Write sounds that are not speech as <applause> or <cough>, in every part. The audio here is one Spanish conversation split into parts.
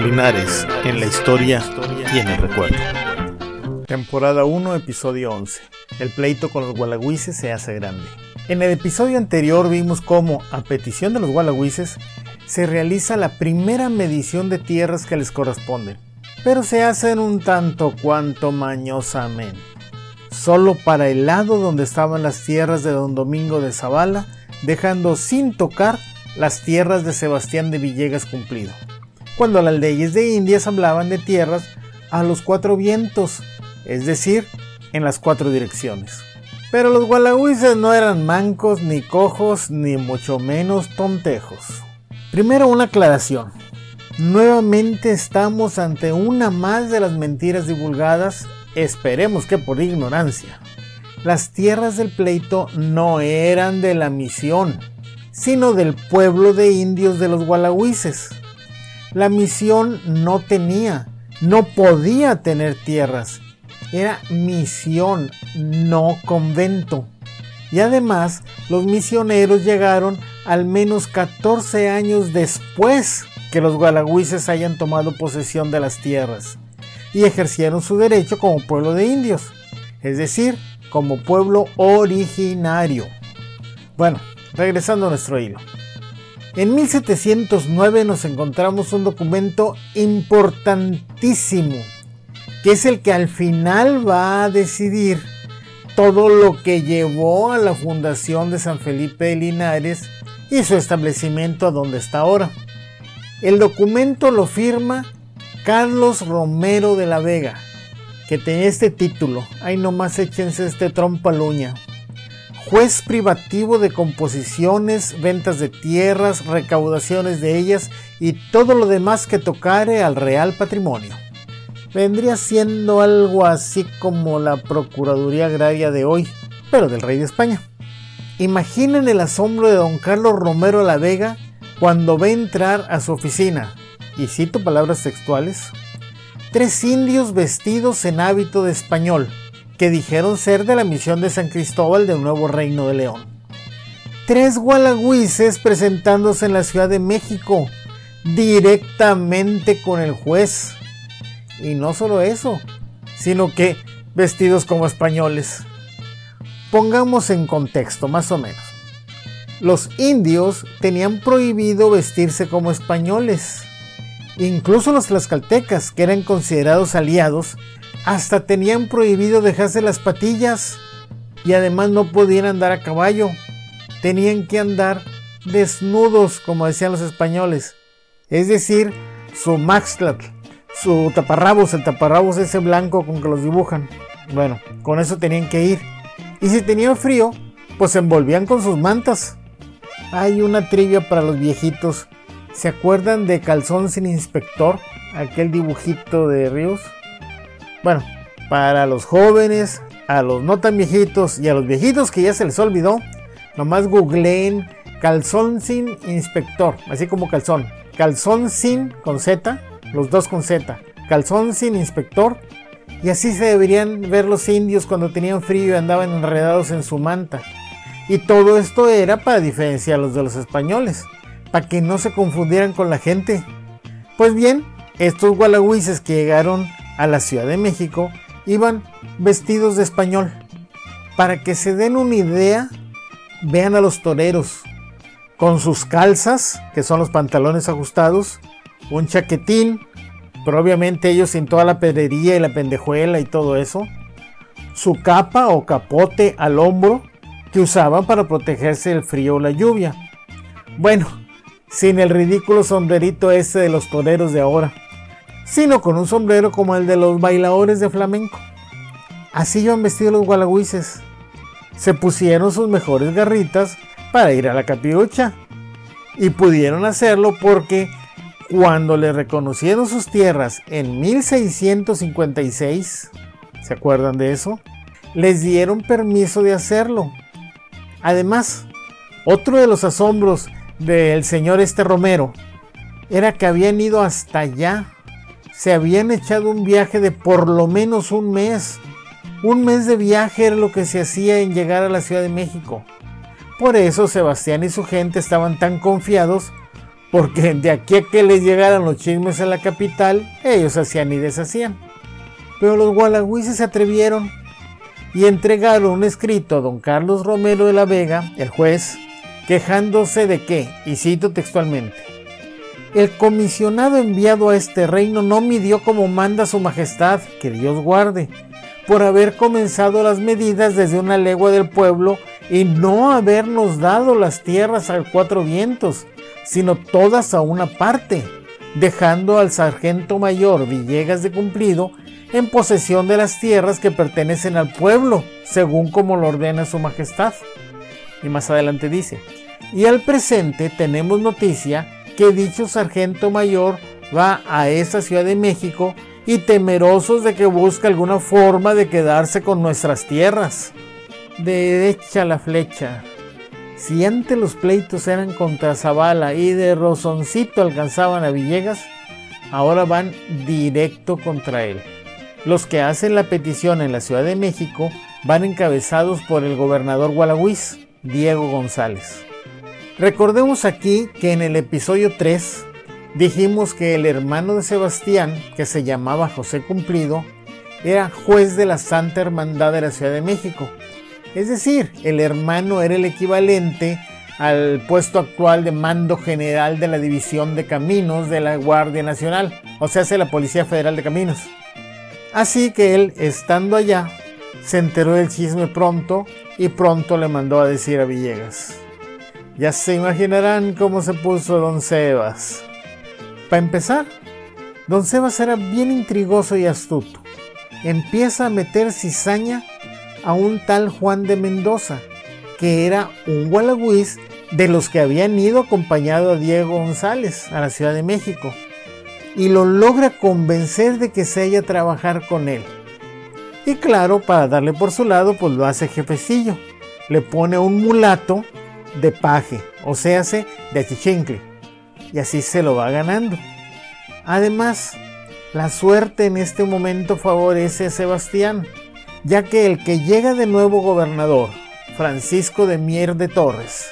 Linares, en la historia y en el recuerdo. Temporada 1, episodio 11. El pleito con los gualagüises se hace grande. En el episodio anterior vimos cómo, a petición de los gualagüises, se realiza la primera medición de tierras que les corresponden, pero se hacen un tanto cuanto mañosamente. Solo para el lado donde estaban las tierras de don Domingo de Zavala, dejando sin tocar las tierras de Sebastián de Villegas cumplido cuando las leyes de Indias hablaban de tierras a los cuatro vientos, es decir, en las cuatro direcciones. Pero los gualagüises no eran mancos, ni cojos, ni mucho menos tontejos. Primero una aclaración. Nuevamente estamos ante una más de las mentiras divulgadas, esperemos que por ignorancia. Las tierras del pleito no eran de la misión, sino del pueblo de indios de los gualagüises. La misión no tenía, no podía tener tierras. Era misión, no convento. Y además, los misioneros llegaron al menos 14 años después que los gualagüises hayan tomado posesión de las tierras y ejercieron su derecho como pueblo de indios, es decir, como pueblo originario. Bueno, regresando a nuestro hilo. En 1709 nos encontramos un documento importantísimo, que es el que al final va a decidir todo lo que llevó a la fundación de San Felipe de Linares y su establecimiento a donde está ahora. El documento lo firma Carlos Romero de la Vega, que tenía este título. Ay, nomás échense este trompa luña juez privativo de composiciones, ventas de tierras, recaudaciones de ellas y todo lo demás que tocare al real patrimonio. Vendría siendo algo así como la Procuraduría Agraria de hoy, pero del rey de España. Imaginen el asombro de don Carlos Romero La Vega cuando ve entrar a su oficina, y cito palabras textuales, tres indios vestidos en hábito de español, que dijeron ser de la misión de San Cristóbal del Nuevo Reino de León. Tres gualagüises presentándose en la Ciudad de México directamente con el juez. Y no solo eso, sino que vestidos como españoles. Pongamos en contexto, más o menos. Los indios tenían prohibido vestirse como españoles. Incluso los tlaxcaltecas, que eran considerados aliados, hasta tenían prohibido dejarse las patillas y además no podían andar a caballo. Tenían que andar desnudos, como decían los españoles. Es decir, su maxtlatl, su taparrabos, el taparrabos ese blanco con que los dibujan. Bueno, con eso tenían que ir. Y si tenían frío, pues se envolvían con sus mantas. Hay una trivia para los viejitos. ¿Se acuerdan de Calzón sin inspector? Aquel dibujito de Ríos. Bueno, para los jóvenes, a los no tan viejitos y a los viejitos que ya se les olvidó, nomás googleen calzón sin inspector, así como calzón. Calzón sin con Z, los dos con Z. Calzón sin inspector. Y así se deberían ver los indios cuando tenían frío y andaban enredados en su manta. Y todo esto era para diferenciarlos de los españoles, para que no se confundieran con la gente. Pues bien, estos gualagüises que llegaron a la Ciudad de México iban vestidos de español. Para que se den una idea, vean a los toreros con sus calzas, que son los pantalones ajustados, un chaquetín, pero obviamente ellos sin toda la pedrería y la pendejuela y todo eso, su capa o capote al hombro que usaban para protegerse del frío o la lluvia. Bueno, sin el ridículo sombrerito ese de los toreros de ahora sino con un sombrero como el de los bailadores de flamenco. Así iban vestidos los gualagüises. Se pusieron sus mejores garritas para ir a la capirucha. Y pudieron hacerlo porque cuando le reconocieron sus tierras en 1656, ¿se acuerdan de eso? Les dieron permiso de hacerlo. Además, otro de los asombros del señor este Romero era que habían ido hasta allá se habían echado un viaje de por lo menos un mes. Un mes de viaje era lo que se hacía en llegar a la Ciudad de México. Por eso Sebastián y su gente estaban tan confiados porque <laughs> de aquí a que les llegaran los chismes a la capital, ellos hacían y deshacían. Pero los gualagüises se atrevieron y entregaron un escrito a don Carlos Romero de la Vega, el juez, quejándose de que, y cito textualmente, el comisionado enviado a este reino no midió como manda su majestad, que Dios guarde, por haber comenzado las medidas desde una legua del pueblo y no habernos dado las tierras a cuatro vientos, sino todas a una parte, dejando al sargento mayor Villegas de Cumplido en posesión de las tierras que pertenecen al pueblo, según como lo ordena su majestad. Y más adelante dice, y al presente tenemos noticia que dicho sargento mayor va a esa Ciudad de México y temerosos de que busque alguna forma de quedarse con nuestras tierras. Derecha la flecha, si antes los pleitos eran contra Zavala y de Rosoncito alcanzaban a Villegas, ahora van directo contra él. Los que hacen la petición en la Ciudad de México van encabezados por el gobernador Gualagüiz, Diego González. Recordemos aquí que en el episodio 3 dijimos que el hermano de Sebastián, que se llamaba José Cumplido, era juez de la Santa Hermandad de la Ciudad de México es decir, el hermano era el equivalente al puesto actual de mando general de la División de Caminos de la Guardia Nacional, o sea, hace la Policía Federal de Caminos. Así que él, estando allá, se enteró del chisme pronto y pronto le mandó a decir a Villegas. Ya se imaginarán cómo se puso don Sebas. Para empezar, don Sebas era bien intrigoso y astuto. Empieza a meter cizaña a un tal Juan de Mendoza, que era un gualagüiz de los que habían ido acompañado a Diego González a la Ciudad de México, y lo logra convencer de que se haya trabajar con él. Y claro, para darle por su lado, pues lo hace jefecillo. Le pone un mulato de paje, o sea, de achichincle. Y así se lo va ganando. Además, la suerte en este momento favorece a Sebastián, ya que el que llega de nuevo gobernador, Francisco de Mier de Torres,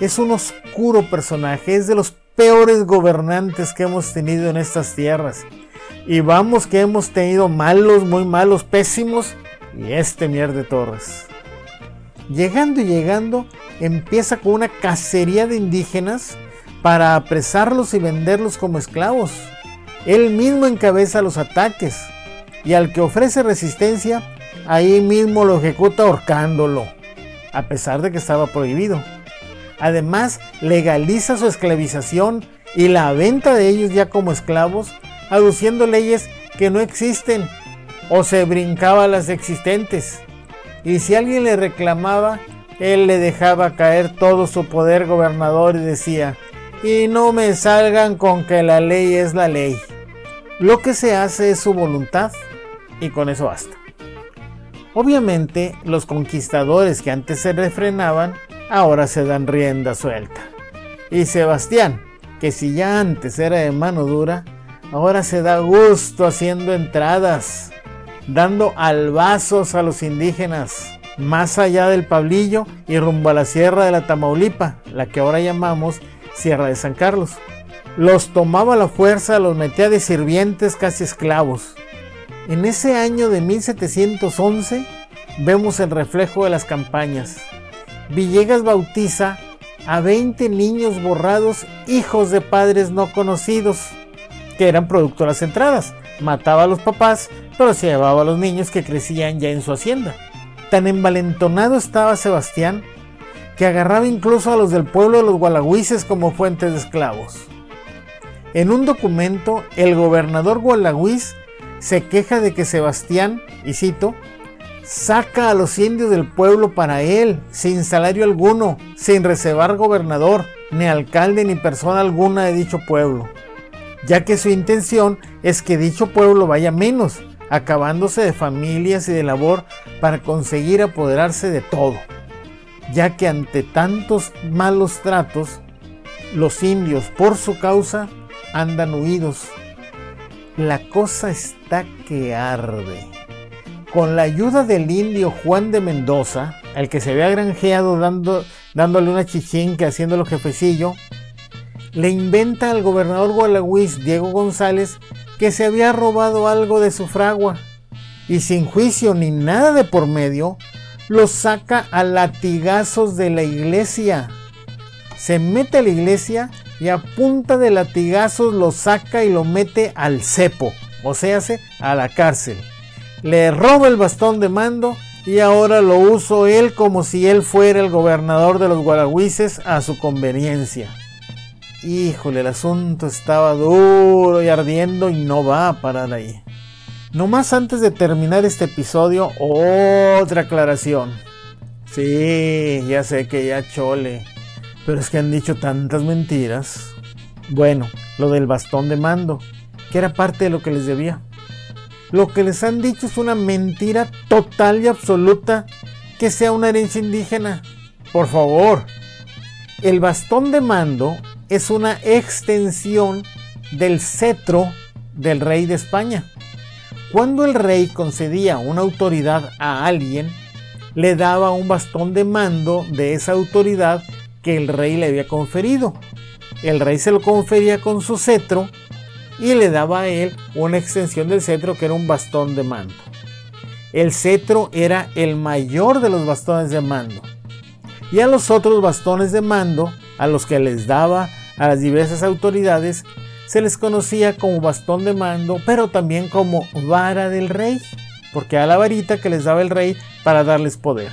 es un oscuro personaje, es de los peores gobernantes que hemos tenido en estas tierras. Y vamos que hemos tenido malos, muy malos, pésimos, y este Mier de Torres. Llegando y llegando, empieza con una cacería de indígenas para apresarlos y venderlos como esclavos. Él mismo encabeza los ataques y al que ofrece resistencia ahí mismo lo ejecuta ahorcándolo, a pesar de que estaba prohibido. Además, legaliza su esclavización y la venta de ellos ya como esclavos, aduciendo leyes que no existen o se brincaba las existentes. Y si alguien le reclamaba, él le dejaba caer todo su poder gobernador y decía, y no me salgan con que la ley es la ley. Lo que se hace es su voluntad y con eso basta. Obviamente, los conquistadores que antes se refrenaban, ahora se dan rienda suelta. Y Sebastián, que si ya antes era de mano dura, ahora se da gusto haciendo entradas, dando albazos a los indígenas, más allá del Pablillo y rumbo a la Sierra de la Tamaulipa, la que ahora llamamos Sierra de San Carlos. Los tomaba a la fuerza, los metía de sirvientes casi esclavos. En ese año de 1711 vemos el reflejo de las campañas. Villegas bautiza a 20 niños borrados, hijos de padres no conocidos, que eran producto de las entradas. Mataba a los papás, pero se llevaba a los niños que crecían ya en su hacienda. Tan envalentonado estaba Sebastián que agarraba incluso a los del pueblo de los gualagüises como fuentes de esclavos. En un documento, el gobernador gualagüiz se queja de que Sebastián, y cito, saca a los indios del pueblo para él, sin salario alguno, sin reservar gobernador, ni alcalde, ni persona alguna de dicho pueblo, ya que su intención es que dicho pueblo vaya menos, acabándose de familias y de labor para conseguir apoderarse de todo, ya que ante tantos malos tratos, los indios por su causa andan huidos la cosa está que arde. Con la ayuda del indio Juan de Mendoza, al que se había granjeado dando, dándole una chichinca haciéndolo jefecillo, le inventa al gobernador Gualagüiz, Diego González, que se había robado algo de su fragua y sin juicio ni nada de por medio, lo saca a latigazos de la iglesia. Se mete a la iglesia y a punta de latigazos lo saca y lo mete al cepo, o sea, a la cárcel. Le roba el bastón de mando y ahora lo uso él como si él fuera el gobernador de los guaragüises a su conveniencia. Híjole, el asunto estaba duro y ardiendo y no va a parar ahí. No más antes de terminar este episodio, otra aclaración. Sí, ya sé que ya chole, pero es que han dicho tantas mentiras. Bueno, lo del bastón de mando, que era parte de lo que les debía. Lo que les han dicho es una mentira total y absoluta que sea una herencia indígena. Por favor. El bastón de mando es una extensión del cetro del rey de España. Cuando el rey concedía una autoridad a alguien, le daba un bastón de mando de esa autoridad que el rey le había conferido. El rey se lo confería con su cetro y le daba a él una extensión del cetro que era un bastón de mando. El cetro era el mayor de los bastones de mando. Y a los otros bastones de mando, a los que les daba a las diversas autoridades, se les conocía como bastón de mando, pero también como vara del rey, porque a la varita que les daba el rey para darles poder.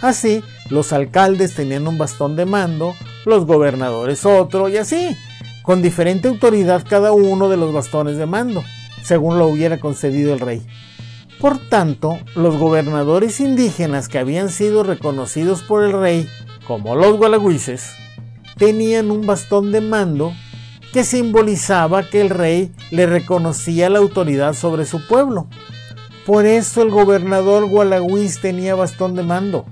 Así, los alcaldes tenían un bastón de mando, los gobernadores otro, y así, con diferente autoridad cada uno de los bastones de mando, según lo hubiera concedido el rey. Por tanto, los gobernadores indígenas que habían sido reconocidos por el rey, como los gualagüises, tenían un bastón de mando que simbolizaba que el rey le reconocía la autoridad sobre su pueblo. Por eso el gobernador Gualagüiz tenía bastón de mando.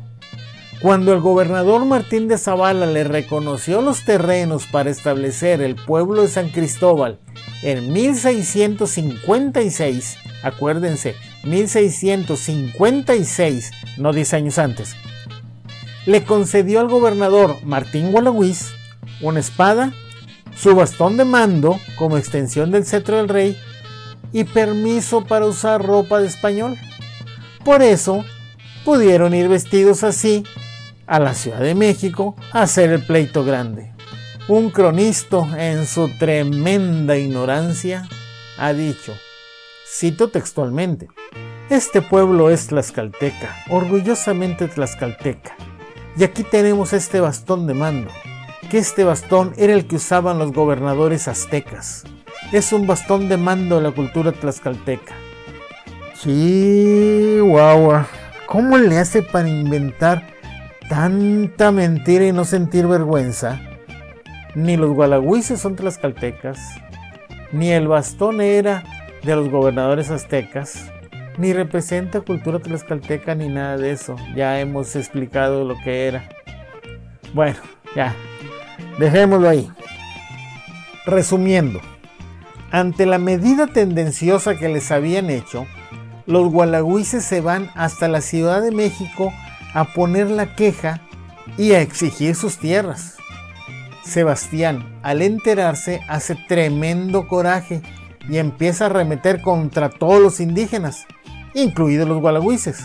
Cuando el gobernador Martín de Zavala le reconoció los terrenos para establecer el pueblo de San Cristóbal en 1656, acuérdense, 1656, no 10 años antes, le concedió al gobernador Martín Gualagüiz una espada, su bastón de mando como extensión del cetro del rey y permiso para usar ropa de español. Por eso pudieron ir vestidos así a la Ciudad de México a hacer el pleito grande. Un cronista, en su tremenda ignorancia, ha dicho, cito textualmente, este pueblo es tlaxcalteca, orgullosamente tlaxcalteca, y aquí tenemos este bastón de mando, que este bastón era el que usaban los gobernadores aztecas. Es un bastón de mando de la cultura tlaxcalteca. Chihuahua, ¿cómo le hace para inventar tanta mentira y no sentir vergüenza. Ni los gualagüises son tlaxcaltecas, ni el bastón era de los gobernadores aztecas, ni representa cultura tlaxcalteca ni nada de eso. Ya hemos explicado lo que era. Bueno, ya, dejémoslo ahí. Resumiendo, ante la medida tendenciosa que les habían hecho, los gualagüises se van hasta la Ciudad de México a poner la queja y a exigir sus tierras. Sebastián, al enterarse, hace tremendo coraje y empieza a arremeter contra todos los indígenas, incluidos los gualagüises.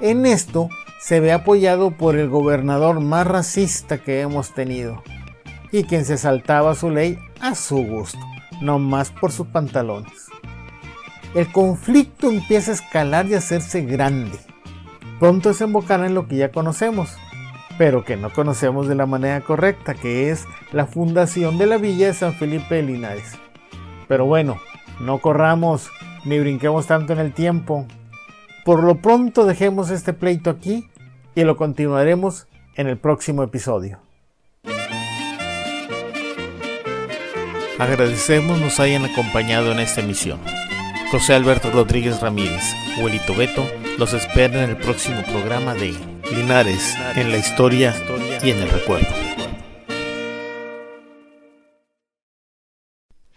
En esto se ve apoyado por el gobernador más racista que hemos tenido, y quien se saltaba su ley a su gusto, no más por sus pantalones. El conflicto empieza a escalar y a hacerse grande pronto desembocará en lo que ya conocemos, pero que no conocemos de la manera correcta, que es la fundación de la villa de San Felipe de Linares. Pero bueno, no corramos ni brinquemos tanto en el tiempo. Por lo pronto dejemos este pleito aquí y lo continuaremos en el próximo episodio. Agradecemos nos hayan acompañado en esta emisión. José Alberto Rodríguez Ramírez, Huelito Beto, los espera en el próximo programa de Linares en la historia y en el recuerdo.